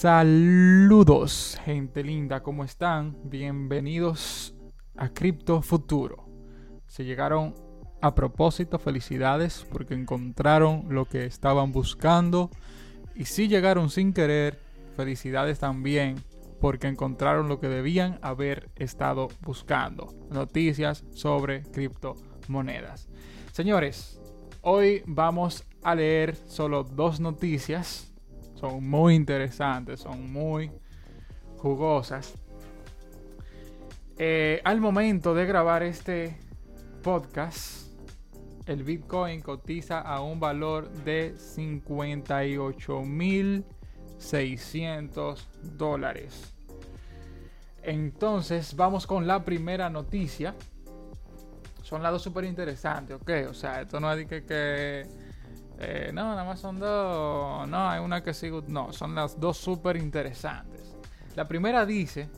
Saludos, gente linda, ¿cómo están? Bienvenidos a Cripto Futuro. Se llegaron a propósito, felicidades porque encontraron lo que estaban buscando. Y si llegaron sin querer, felicidades también porque encontraron lo que debían haber estado buscando. Noticias sobre criptomonedas. Señores, hoy vamos a leer solo dos noticias son muy interesantes, son muy jugosas. Eh, al momento de grabar este podcast, el Bitcoin cotiza a un valor de 58.600 dólares. Entonces vamos con la primera noticia. Son las dos súper interesantes, ¿ok? O sea, esto no es que, que eh, no, nada más son dos. No, hay una que sigo. No, son las dos súper interesantes. La primera dice: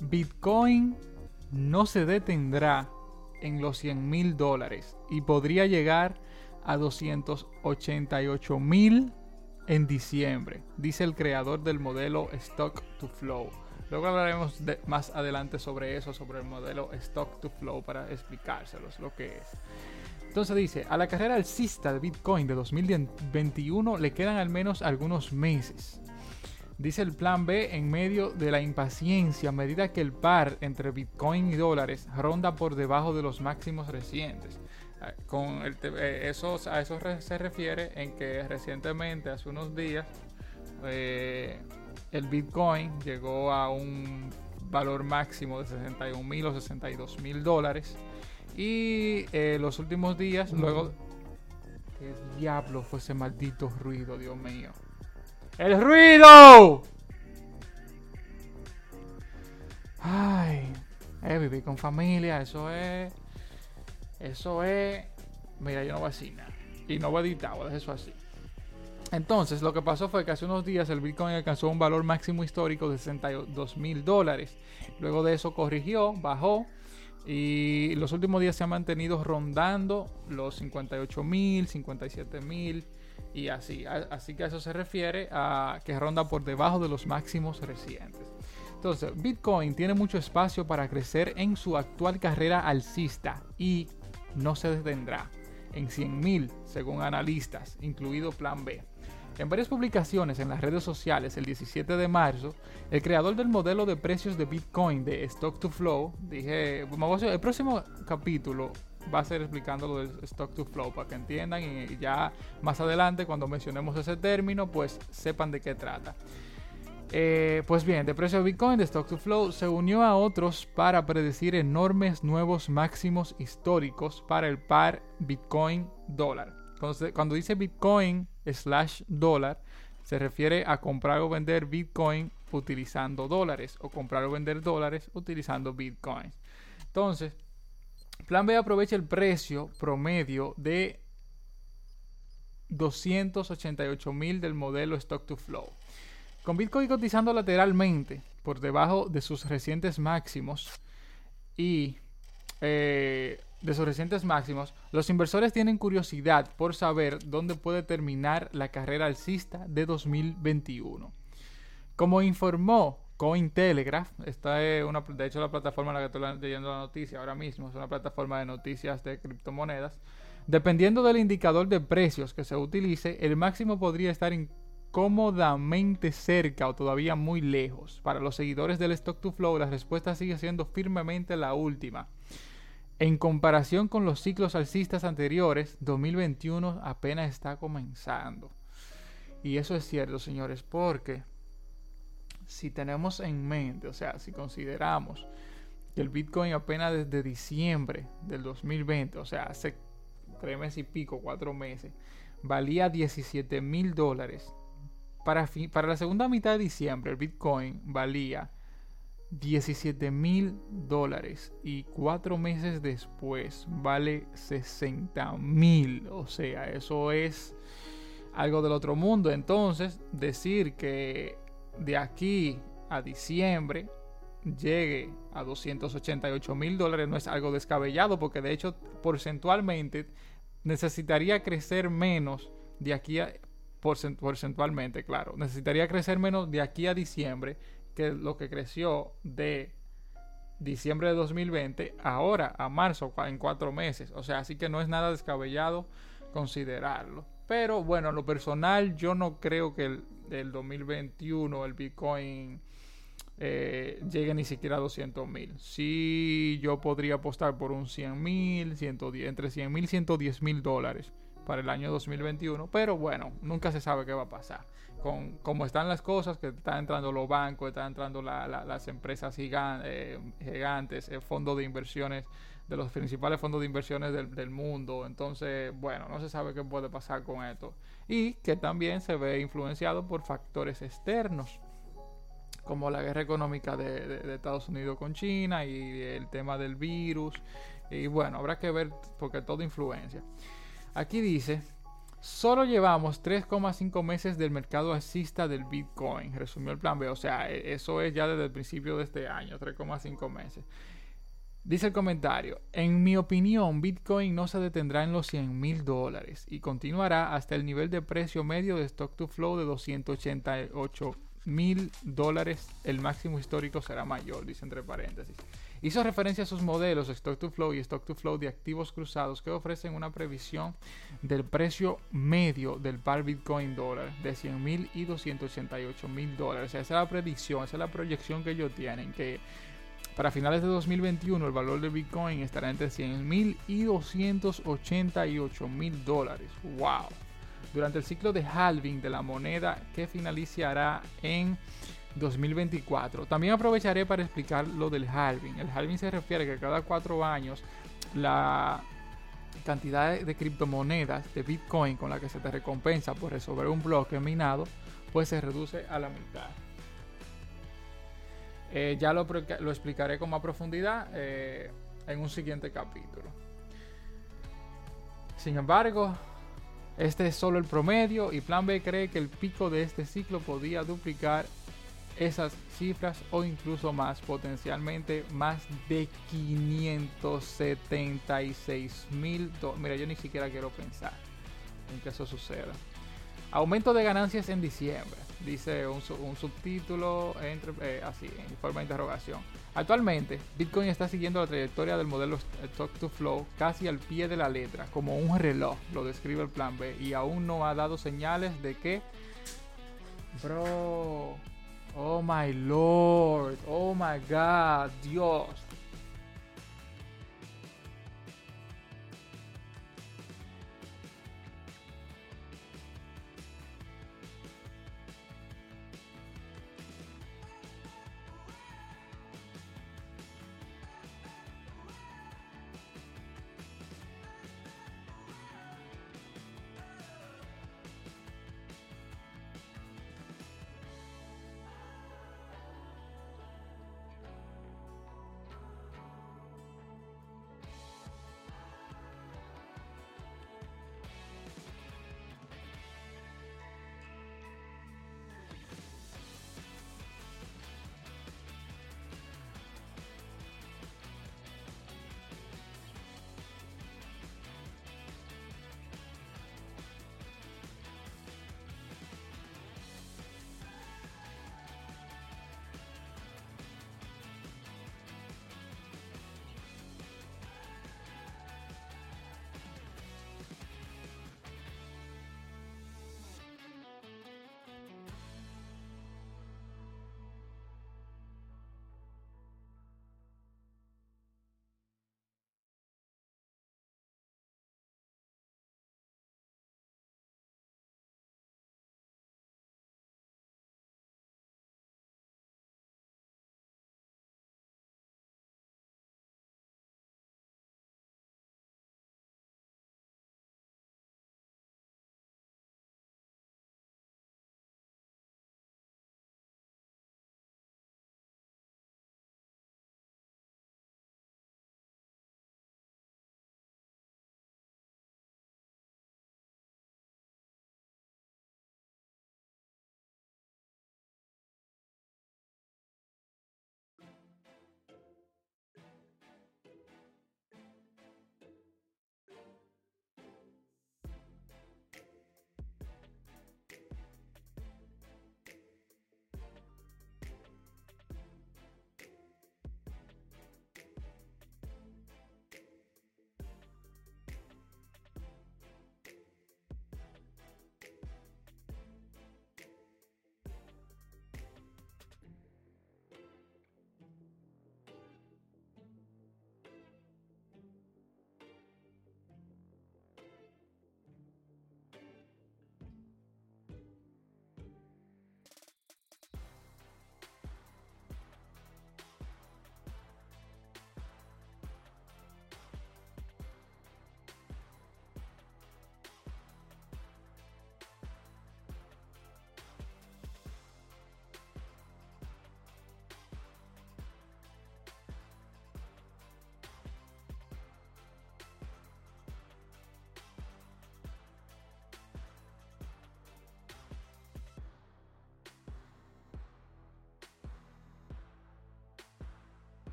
Bitcoin no se detendrá en los 100 mil dólares y podría llegar a 288 mil en diciembre, dice el creador del modelo Stock to Flow. Luego hablaremos más adelante sobre eso, sobre el modelo Stock to Flow para explicárselos lo que es. Entonces dice, a la carrera alcista de Bitcoin de 2021 le quedan al menos algunos meses. Dice el plan B en medio de la impaciencia a medida que el par entre Bitcoin y dólares ronda por debajo de los máximos recientes. Ah, con eh, eso, a eso se refiere en que recientemente, hace unos días, eh, el Bitcoin llegó a un valor máximo de 61 mil o 62 mil dólares y eh, los últimos días, luego. ¿Qué diablo fue ese maldito ruido, Dios mío? ¡El ruido! Ay, eh, vivir con familia, eso es. Eso es. Mira, yo no voy nada. Y no voy a editar, voy a dejar eso así. Entonces, lo que pasó fue que hace unos días el Bitcoin alcanzó un valor máximo histórico de 62 mil dólares. Luego de eso corrigió, bajó y los últimos días se han mantenido rondando los 58 mil, 57 mil y así. Así que eso se refiere a que ronda por debajo de los máximos recientes. Entonces, Bitcoin tiene mucho espacio para crecer en su actual carrera alcista y no se detendrá en 100 mil según analistas, incluido Plan B. En varias publicaciones en las redes sociales el 17 de marzo, el creador del modelo de precios de Bitcoin de Stock to Flow, dije, el próximo capítulo va a ser explicando lo del Stock to Flow para que entiendan y ya más adelante cuando mencionemos ese término pues sepan de qué trata. Eh, pues bien, de precio de Bitcoin de Stock to Flow se unió a otros para predecir enormes nuevos máximos históricos para el par Bitcoin dólar. cuando dice Bitcoin slash dólar se refiere a comprar o vender Bitcoin utilizando dólares o comprar o vender dólares utilizando Bitcoin. Entonces, Plan B aprovecha el precio promedio de 288 mil del modelo Stock to Flow. Con Bitcoin cotizando lateralmente por debajo de sus recientes máximos y eh, de sus recientes máximos, los inversores tienen curiosidad por saber dónde puede terminar la carrera alcista de 2021. Como informó Cointelegraph, esta es una, de hecho la plataforma en la que estoy leyendo la noticia ahora mismo, es una plataforma de noticias de criptomonedas, dependiendo del indicador de precios que se utilice, el máximo podría estar incómodamente cerca o todavía muy lejos. Para los seguidores del Stock to Flow, la respuesta sigue siendo firmemente la última. En comparación con los ciclos alcistas anteriores, 2021 apenas está comenzando. Y eso es cierto, señores, porque si tenemos en mente, o sea, si consideramos que el Bitcoin apenas desde diciembre del 2020, o sea, hace tres meses y pico, cuatro meses, valía 17 mil dólares. Para, para la segunda mitad de diciembre, el Bitcoin valía 17 mil dólares y cuatro meses después vale 60 mil. O sea, eso es algo del otro mundo. Entonces, decir que de aquí a diciembre llegue a 288 mil dólares no es algo descabellado porque de hecho porcentualmente necesitaría crecer menos de aquí a porcentualmente, claro. Necesitaría crecer menos de aquí a diciembre lo que creció de diciembre de 2020 ahora a marzo en cuatro meses. O sea, así que no es nada descabellado considerarlo. Pero bueno, lo personal yo no creo que el, el 2021 el Bitcoin eh, llegue ni siquiera a 200 mil. Sí, yo podría apostar por un 100 mil, entre 100 mil y 110 mil dólares para el año 2021. Pero bueno, nunca se sabe qué va a pasar. Con cómo están las cosas, que están entrando los bancos, están entrando las empresas eh, gigantes, el fondo de inversiones, de los principales fondos de inversiones del, del mundo. Entonces, bueno, no se sabe qué puede pasar con esto. Y que también se ve influenciado por factores externos como la guerra económica de, Estados Unidos con China y el tema del virus. Y bueno, habrá que ver porque todo influencia. Aquí dice, solo llevamos 3,5 meses del mercado alcista del Bitcoin, resumió el plan B. O sea, e, eso es ya desde el principio de este año, 3,5 meses. Dice el comentario, en mi opinión, Bitcoin no se detendrá en los 100 mil dólares y continuará hasta el nivel de precio medio de stock to flow de 288 mil dólares, el máximo histórico será mayor, dice entre paréntesis. Hizo referencia a sus modelos Stock to Flow y Stock to Flow de activos cruzados que ofrecen una previsión del precio medio del par Bitcoin dólar de 100 mil y 288 mil dólares. esa es la predicción, esa es la proyección que ellos tienen, que para finales de 2021 el valor del Bitcoin estará entre 100 mil y 288 mil dólares. ¡Wow! durante el ciclo de halving de la moneda que finalizará en 2024. También aprovecharé para explicar lo del halving. El halving se refiere a que cada cuatro años la cantidad de criptomonedas de Bitcoin con la que se te recompensa por resolver un bloque minado, pues se reduce a la mitad. Eh, ya lo, explicaré con más profundidad eh, en un siguiente capítulo. Sin embargo, este es solo el promedio y Plan B cree que el pico de este ciclo podía duplicar esas cifras o incluso más, potencialmente más de 576 mil Mira, yo ni siquiera quiero pensar en que eso suceda. Aumento de ganancias en diciembre, dice un, subtítulo entre, eh, así, en forma de interrogación. Actualmente, Bitcoin está siguiendo la trayectoria del modelo Stock to Flow casi al pie de la letra, como un reloj, lo describe el plan B, y aún no ha dado señales de que... Bro, oh my lord, oh my god, Dios,